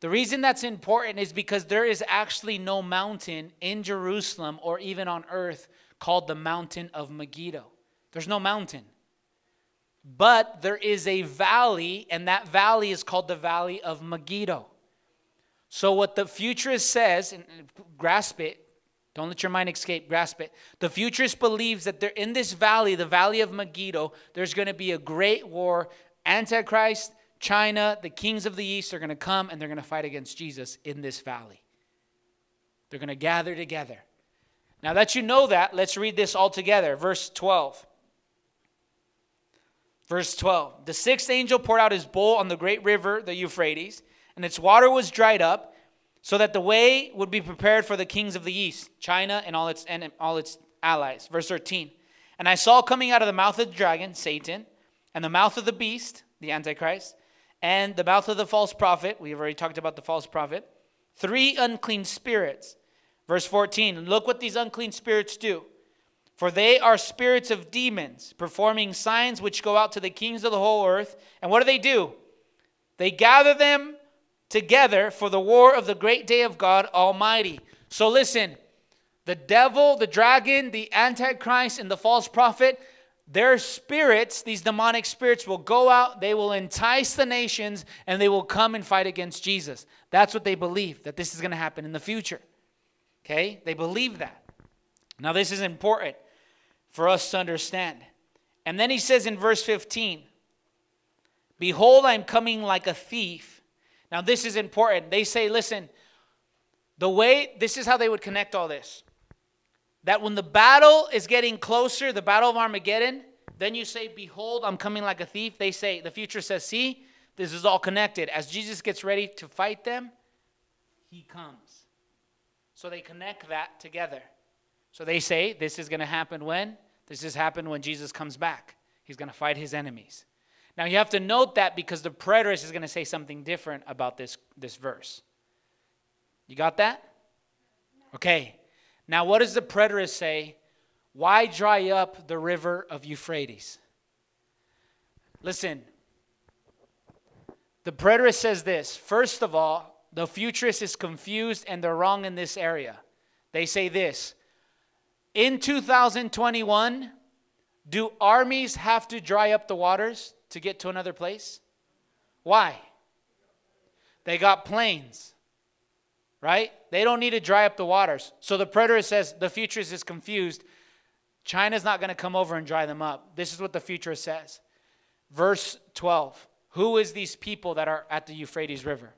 The reason that's important is because there is actually no mountain in Jerusalem or even on earth called the mountain of Megiddo. There's no mountain. But there is a valley, and that valley is called the Valley of Megiddo. So, what the futurist says, and grasp it, don't let your mind escape, grasp it. The futurist believes that there, in this valley, the Valley of Megiddo, there's going to be a great war. Antichrist, China, the kings of the east are going to come and they're going to fight against Jesus in this valley. They're going to gather together. Now that you know that, let's read this all together. Verse 12. Verse 12 The sixth angel poured out his bowl on the great river, the Euphrates, and its water was dried up, so that the way would be prepared for the kings of the east, China and all its, and all its allies. Verse 13 And I saw coming out of the mouth of the dragon, Satan, and the mouth of the beast, the Antichrist, and the mouth of the false prophet, we've already talked about the false prophet, three unclean spirits. Verse 14 Look what these unclean spirits do. For they are spirits of demons, performing signs which go out to the kings of the whole earth. And what do they do? They gather them together for the war of the great day of God Almighty. So listen, the devil, the dragon, the antichrist, and the false prophet, their spirits, these demonic spirits, will go out, they will entice the nations, and they will come and fight against Jesus. That's what they believe, that this is going to happen in the future. Okay? They believe that. Now, this is important for us to understand. And then he says in verse 15, Behold, I'm coming like a thief. Now, this is important. They say, listen, the way, this is how they would connect all this. That when the battle is getting closer, the battle of Armageddon, then you say, Behold, I'm coming like a thief. They say, the future says, See, This is all connected. As Jesus gets ready to fight them, he comes. So they connect that together. So they say, This is going to happen when? This has happened when Jesus comes back. He's going to fight his enemies. Now you have to note that because the preterist is going to say something different about this, this verse. You got that? Okay. Now, what does the preterist say? Why dry up the river of Euphrates? Listen, the preterist says this. First of all, the futurist is confused and they're wrong in this area. They say this In 2021, do armies have to dry up the waters to get to another place? Why? They got planes, right? They don't need to dry up the waters. So the preterist says the futurist is confused. China's not going to come over and dry them up. This is what the futurist says. Verse 12 Who is these people that are at the Euphrates River?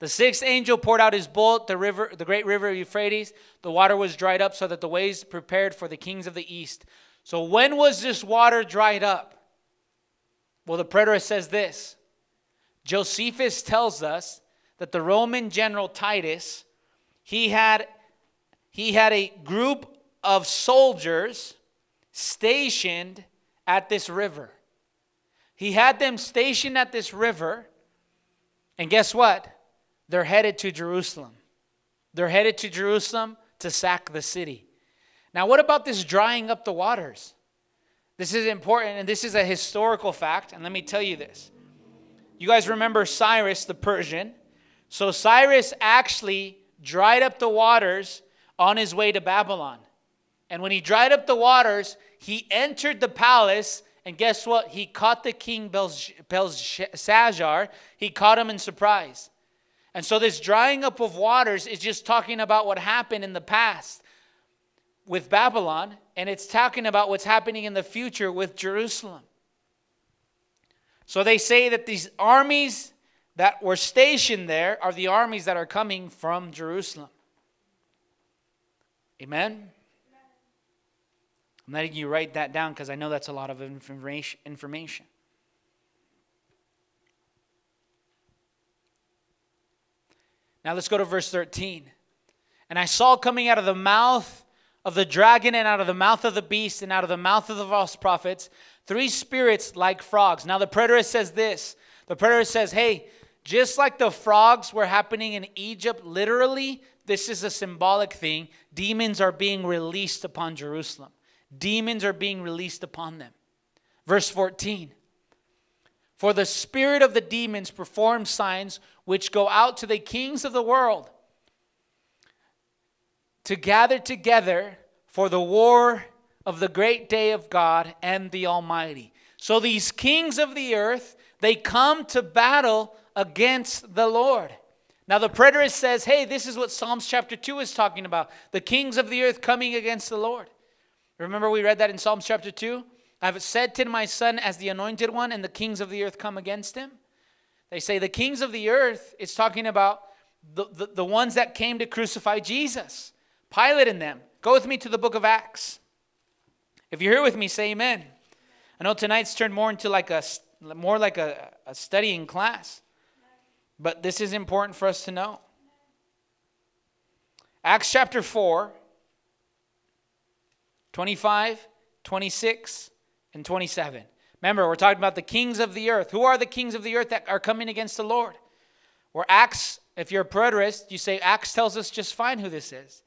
The sixth angel poured out his bolt, the river, the great river Euphrates. The water was dried up so that the ways prepared for the kings of the east. So when was this water dried up? Well, the preterist says this. Josephus tells us that the Roman general Titus, he had he had a group of soldiers stationed at this river. He had them stationed at this river, and guess what? They're headed to Jerusalem. They're headed to Jerusalem to sack the city. Now, what about this drying up the waters? This is important, and this is a historical fact, and let me tell you this. You guys remember Cyrus the Persian? So, Cyrus actually dried up the waters on his way to Babylon. And when he dried up the waters, he entered the palace and guess what? He caught the king Belshazzar. He caught him in surprise. And so, this drying up of waters is just talking about what happened in the past with Babylon, and it's talking about what's happening in the future with Jerusalem. So, they say that these armies that were stationed there are the armies that are coming from Jerusalem. Amen? I'm letting you write that down because I know that's a lot of information. Information. Now let's go to verse 13. And I saw coming out of the mouth of the dragon and out of the mouth of the beast and out of the mouth of the false prophets three spirits like frogs. Now the preterist says this. The preterist says, hey, just like the frogs were happening in Egypt, literally, this is a symbolic thing. Demons are being released upon Jerusalem demons are being released upon them. Verse 14 For the spirit of the demons performs signs which go out to the kings of the world to gather together for the war of the great day of God and the Almighty. So these kings of the earth, they come to battle against the Lord. Now the preterist says, hey, this is what Psalms chapter 2 is talking about. The kings of the earth coming against the Lord. Remember, we read that in Psalms chapter 2? I have said to my son as the anointed one, and the kings of the earth come against him. They say the kings of the earth, it's talking about the, the, the ones that came to crucify Jesus. Pilate and them. Go with me to the book of Acts. If you're here with me, say amen. I know tonight's turned more into like a more like a, a studying class. But this is important for us to know. Acts chapter 4, 25, 26, and 27. Remember, we're talking about the kings of the earth. Who are the kings of the earth that are coming against the Lord? Or Acts, if you're a preterist, you say Acts tells us just fine who this is.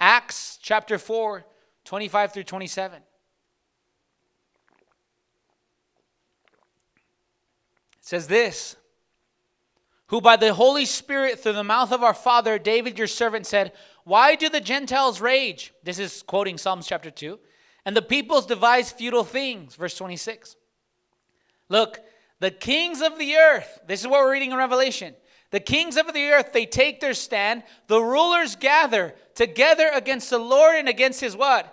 Acts chapter 4, 25 through 27. It says this Who by the Holy Spirit, through the mouth of our father David, your servant, said, why do the Gentiles rage? This is quoting Psalms chapter 2. And the peoples devise futile things. Verse 26. Look, the kings of the earth, this is what we're reading in Revelation. The kings of the earth, they take their stand. The rulers gather together against the Lord and against his what?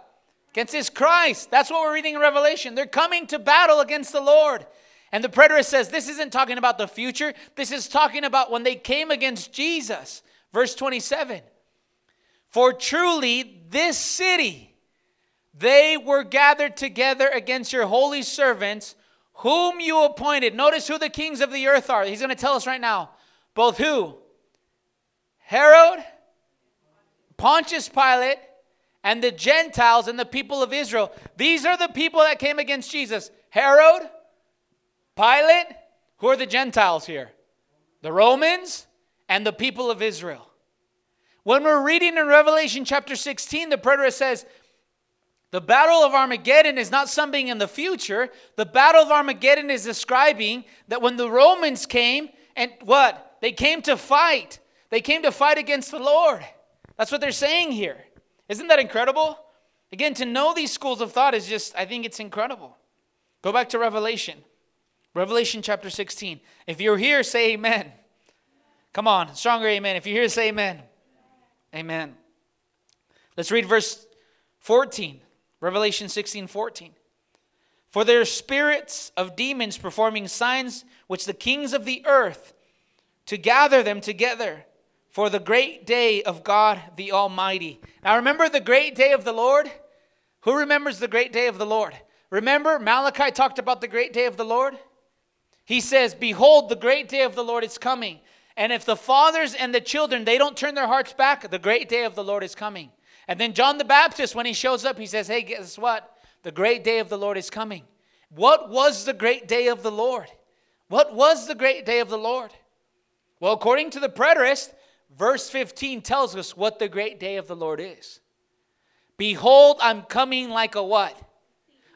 Against his Christ. That's what we're reading in Revelation. They're coming to battle against the Lord. And the preterist says this isn't talking about the future. This is talking about when they came against Jesus. Verse 27. For truly, this city, they were gathered together against your holy servants whom you appointed. Notice who the kings of the earth are. He's going to tell us right now. Both who? Herod, Pontius Pilate, and the Gentiles and the people of Israel. These are the people that came against Jesus. Herod, Pilate, who are the Gentiles here? The Romans and the people of Israel. When we're reading in Revelation chapter 16, the preterist says, the battle of Armageddon is not something in the future. The battle of Armageddon is describing that when the Romans came and what? They came to fight. They came to fight against the Lord. That's what they're saying here. Isn't that incredible? Again, to know these schools of thought is just, I think it's incredible. Go back to Revelation. Revelation chapter 16. If you're here, say amen. Come on, stronger amen. If you're here, say amen. Amen. Let's read verse 14. Revelation 16 14. For there are spirits of demons performing signs which the kings of the earth to gather them together for the great day of God the Almighty. Now remember the great day of the Lord? Who remembers the great day of the Lord? Remember, Malachi talked about the great day of the Lord? He says, Behold, the great day of the Lord is coming. And if the fathers and the children, they don't turn their hearts back, the great day of the Lord is coming. And then John the Baptist, when he shows up, he says, Hey, guess what? The great day of the Lord is coming. What was the great day of the Lord? What was the great day of the Lord? Well, according to the preterist, verse 15 tells us what the great day of the Lord is. Behold, I'm coming like a what?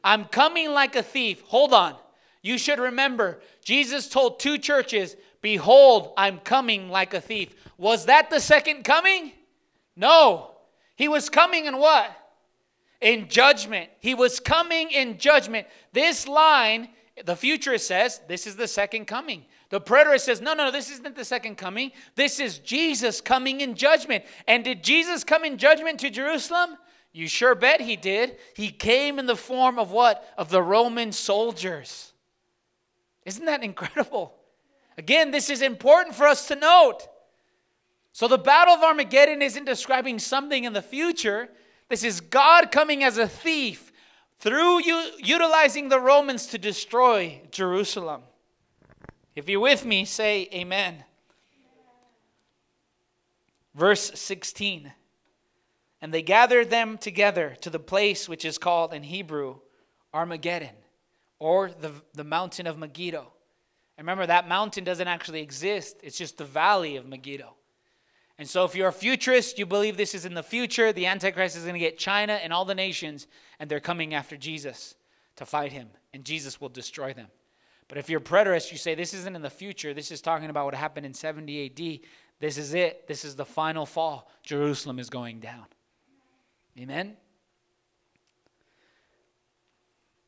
I'm coming like a thief. Hold on. You should remember, Jesus told two churches, Behold, I'm coming like a thief. Was that the second coming? No. He was coming in what? In judgment. He was coming in judgment. This line, the futurist says, this is the second coming. The preterist says, no, no, this isn't the second coming. This is Jesus coming in judgment. And did Jesus come in judgment to Jerusalem? You sure bet he did. He came in the form of what? Of the Roman soldiers. Isn't that incredible? Again, this is important for us to note. So the Battle of Armageddon isn't describing something in the future. This is God coming as a thief through utilizing the Romans to destroy Jerusalem. If you're with me, say amen. Verse 16. And they gathered them together to the place which is called in Hebrew Armageddon, or the, the mountain of Megiddo. And remember, that mountain doesn't actually exist, it's just the valley of Megiddo. And so, if you're a futurist, you believe this is in the future, the Antichrist is going to get China and all the nations, and they're coming after Jesus to fight him, and Jesus will destroy them. But if you're preterist, you say this isn't in the future, this is talking about what happened in 70 AD. This is it. This is the final fall. Jerusalem is going down. Amen?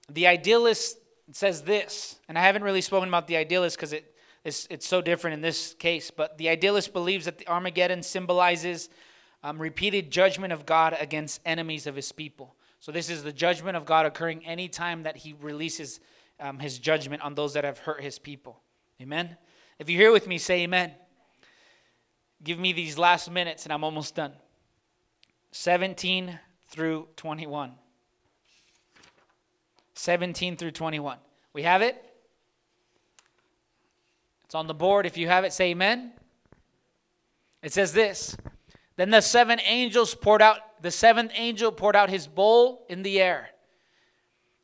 The idealist says this, and I haven't really spoken about the idealist because it it's, it's so different in this case, but the idealist believes that the Armageddon symbolizes um, repeated judgment of God against enemies of his people. So, this is the judgment of God occurring anytime that he releases um, his judgment on those that have hurt his people. Amen? If you're here with me, say amen. Give me these last minutes and I'm almost done. 17 through 21. 17 through 21. We have it? It's on the board. If you have it, say amen. It says this Then the seven angels poured out, the seventh angel poured out his bowl in the air.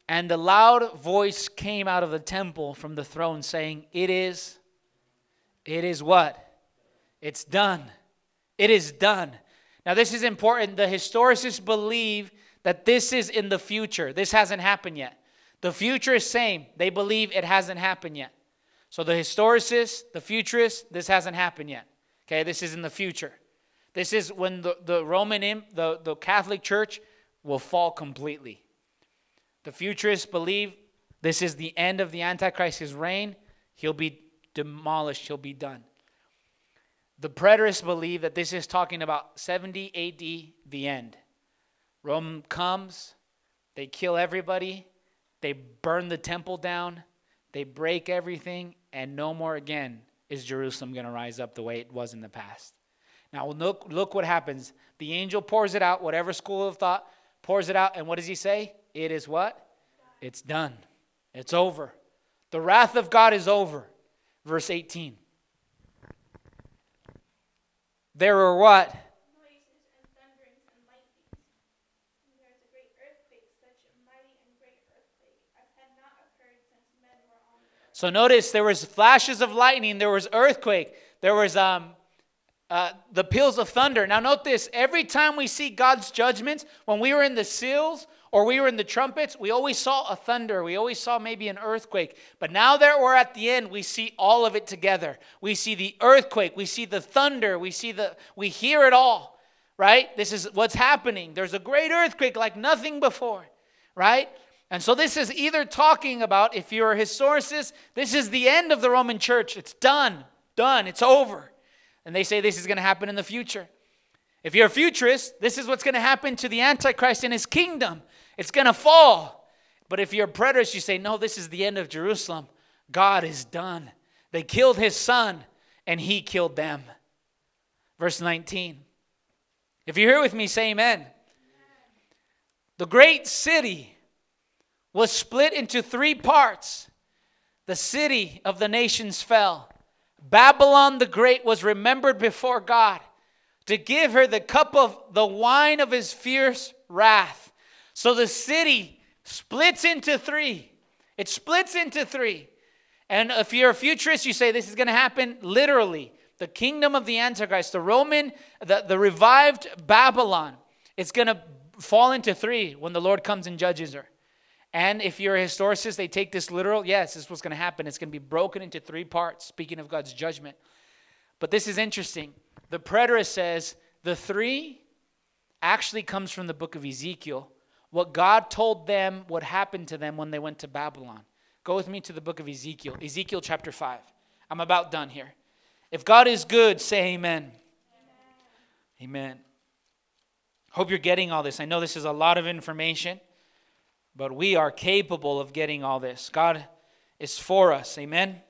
And the loud voice came out of the temple from the throne saying, It is, it is what? It's done. It is done. Now, this is important. The historicists believe that this is in the future. This hasn't happened yet. The future is same. They believe it hasn't happened yet. So the historicists, the futurists, this hasn't happened yet. Okay, this is in the future. This is when the, the Roman, the, the Catholic Church will fall completely. The futurists believe this is the end of the Antichrist's reign. He'll be demolished, he'll be done. The preterists believe that this is talking about 70 AD, the end. Rome comes, they kill everybody, they burn the temple down, they break everything, and no more again is Jerusalem going to rise up the way it was in the past. Now, look, look what happens. The angel pours it out, whatever school of thought pours it out, and what does he say? It is what? It's done. It's over. The wrath of God is over. Verse 18. There were what? So notice there was flashes of lightning, there was earthquake, there was um, uh, the peals of thunder. Now note this: every time we see God's judgments, when we were in the seals or we were in the trumpets, we always saw a thunder, we always saw maybe an earthquake. But now that we're at the end, we see all of it together. We see the earthquake, we see the thunder, we see the we hear it all. Right? This is what's happening. There's a great earthquake like nothing before. Right? And so this is either talking about, if you're historicist, this is the end of the Roman church. It's done, done, it's over. And they say this is going to happen in the future. If you're a futurist, this is what's going to happen to the Antichrist in his kingdom. It's going to fall. But if you're a preterist, you say, no, this is the end of Jerusalem. God is done. They killed his son, and he killed them. Verse 19. If you're here with me, say amen. The great city was split into three parts. The city of the nations fell. Babylon the Great was remembered before God to give her the cup of the wine of his fierce wrath. So the city splits into three. It splits into three. And if you're a futurist, you say this is going to happen literally. The kingdom of the Antichrist, the Roman, the, the revived Babylon, it's going to fall into three when the Lord comes and judges her. And if you're a historicist, they take this literal. Yes, this is what's going to happen. It's going to be broken into three parts, speaking of God's judgment. But this is interesting. The preterist says the three actually comes from the book of Ezekiel, what God told them would happen to them when they went to Babylon. Go with me to the book of Ezekiel, Ezekiel chapter 5. I'm about done here. If God is good, say amen. Amen. amen. Hope you're getting all this. I know this is a lot of information, but we are capable of getting all this. God is for us. Amen.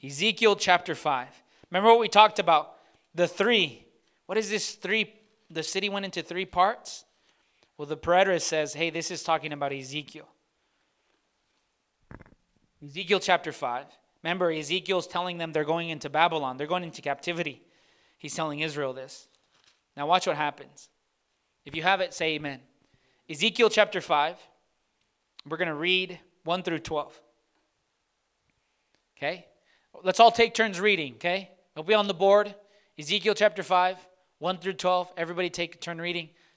Ezekiel chapter 5. Remember what we talked about? The three. What is this three? The city went into three parts? Well, the preterist says, hey, this is talking about Ezekiel. Ezekiel chapter 5. Remember, Ezekiel's telling them they're going into Babylon, they're going into captivity. He's telling Israel this. Now, watch what happens. If you have it, say amen. Ezekiel chapter 5. We're going to read 1 through 12. Okay? Let's all take turns reading, okay? It'll be on the board. Ezekiel chapter 5, 1 through 12. Everybody take a turn reading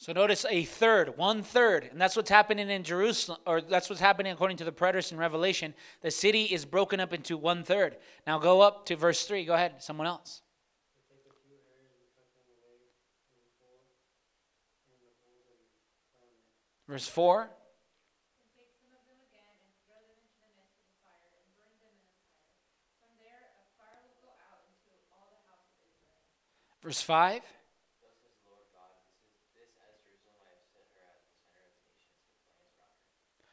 So notice a third, one third, and that's what's happening in Jerusalem, or that's what's happening according to the preterists in Revelation. The city is broken up into one third. Now go up to verse 3. Go ahead, someone else. In four. Verse 4.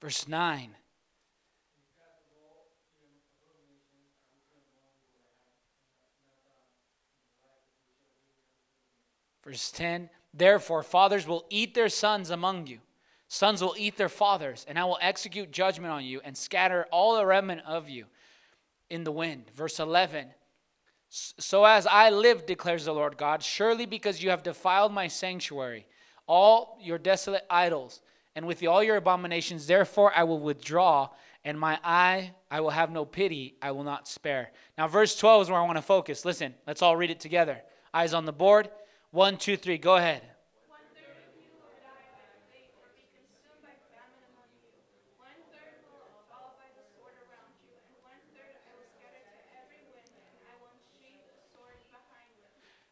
Verse 9. Verse 10 Therefore, fathers will eat their sons among you, sons will eat their fathers, and I will execute judgment on you and scatter all the remnant of you. in the wind. Verse 11. So as I live, declares the Lord God, surely because you have defiled my sanctuary, all your desolate idols, and with all your abominations, therefore I will withdraw, and my eye I will have no pity, I will not spare. Now, verse 12 is where I want to focus. Listen, let's all read it together. Eyes on the board. One, two, three, go ahead.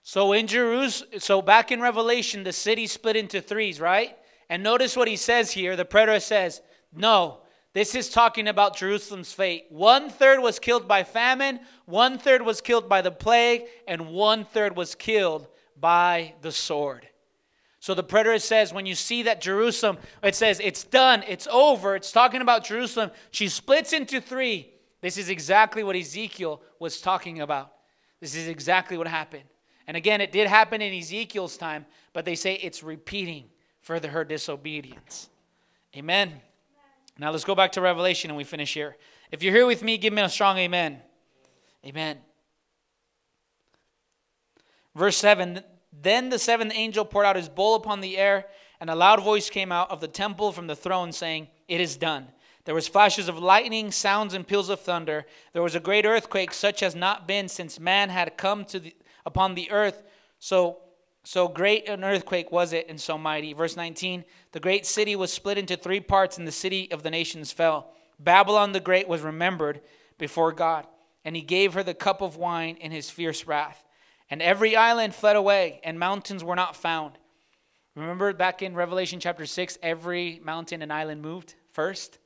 So in Jerusalem, so back in Revelation, the city split into threes, right? And notice what he says here. The preterist says, no, this is talking about Jerusalem's fate. One third was killed by famine, one third was killed by the plague, and one third was killed by the sword. So the preterist says, when you see that Jerusalem, it says it's done, it's over, it's talking about Jerusalem. She splits into three. This is exactly what Ezekiel was talking about. This is exactly what happened. And again, it did happen in Ezekiel's time, but they say it's repeating for the, her disobedience. Amen. Now let's go back to Revelation and we finish here. If you're here with me, give me a strong amen. Amen. Verse 7 Then the seventh angel poured out his bowl upon the air, and a loud voice came out of the temple from the throne, saying, It is done. There was flashes of lightning, sounds, and peals of thunder. There was a great earthquake, such as not been since man had come to the, upon the earth. So, so great an earthquake was it, and so mighty. Verse 19 The great city was split into three parts, and the city of the nations fell. Babylon the Great was remembered before God, and he gave her the cup of wine in his fierce wrath. And every island fled away, and mountains were not found. Remember back in Revelation chapter 6, every mountain and island moved first,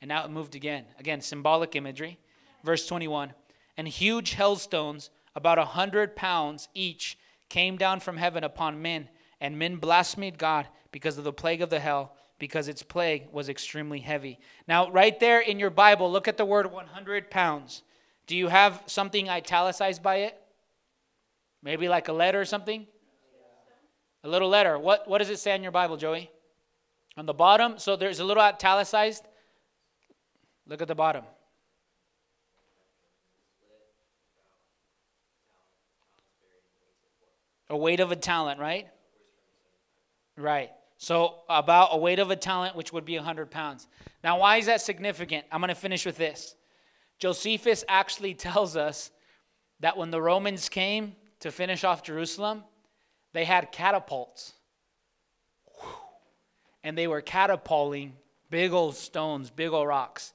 and now it moved again. Again, symbolic imagery. Verse 21 And huge hailstones, about a hundred pounds each, came down from heaven upon men, and men blasphemed God because of the plague of the hell, because its plague was extremely heavy. Now, right there in your Bible, look at the word 100 pounds. Do you have something italicized by it? Maybe like a letter or something? A little letter. What, what does it say in your Bible, Joey? On the bottom, so there's a little italicized. Look at the bottom. A weight of a talent, right? Right. So about a weight of a talent, which would be 100 pounds. Now, why is that significant? I'm going to finish with this. Josephus actually tells us that when the Romans came to finish off Jerusalem, they had catapults. And they were catapulting big old stones, big old rocks.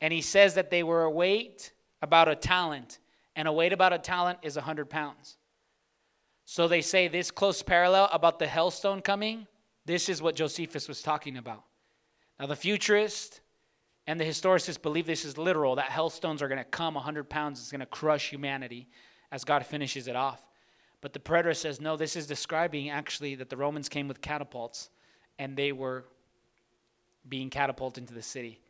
And he says that they were a weight about a talent, and a weight about a talent is 100 pounds. So they say this close parallel about the hellstone coming, this is what Josephus was talking about. Now, the futurist and the historicists believe this is literal, that hellstones are going to come 100 pounds, it's going to crush humanity as God finishes it off. But the preterist says, no, this is describing actually that the Romans came with catapults and they were being catapulted into the city.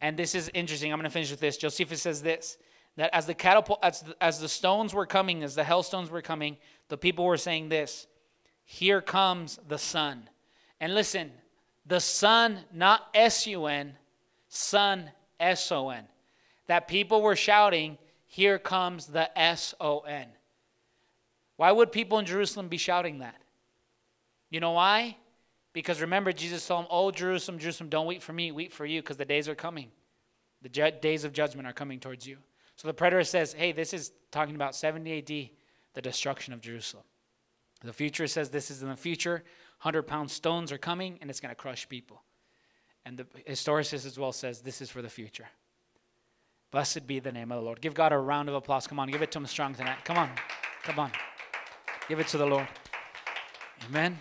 And this is interesting. I'm going to finish with this. Josephus says this that as the catapult as the, as the stones were coming, as the hailstones were coming, the people were saying this, here comes the sun. And listen, the sun, not sun S O N. That people were shouting, here comes the S O N. Why would people in Jerusalem be shouting that? You know why? Because remember, Jesus told them, Oh, Jerusalem, Jerusalem, don't weep for me, weep for you, because the days are coming. The ju- days of judgment are coming towards you. So the preterist says, Hey, this is talking about 70 AD, the destruction of Jerusalem. The futurist says this is in the future. 100 pound stones are coming, and it's going to crush people. And the historicist as well says this is for the future. Blessed be the name of the Lord. Give God a round of applause. Come on, give it to him strong tonight. Come on. Come on. Give it to the Lord. Amen.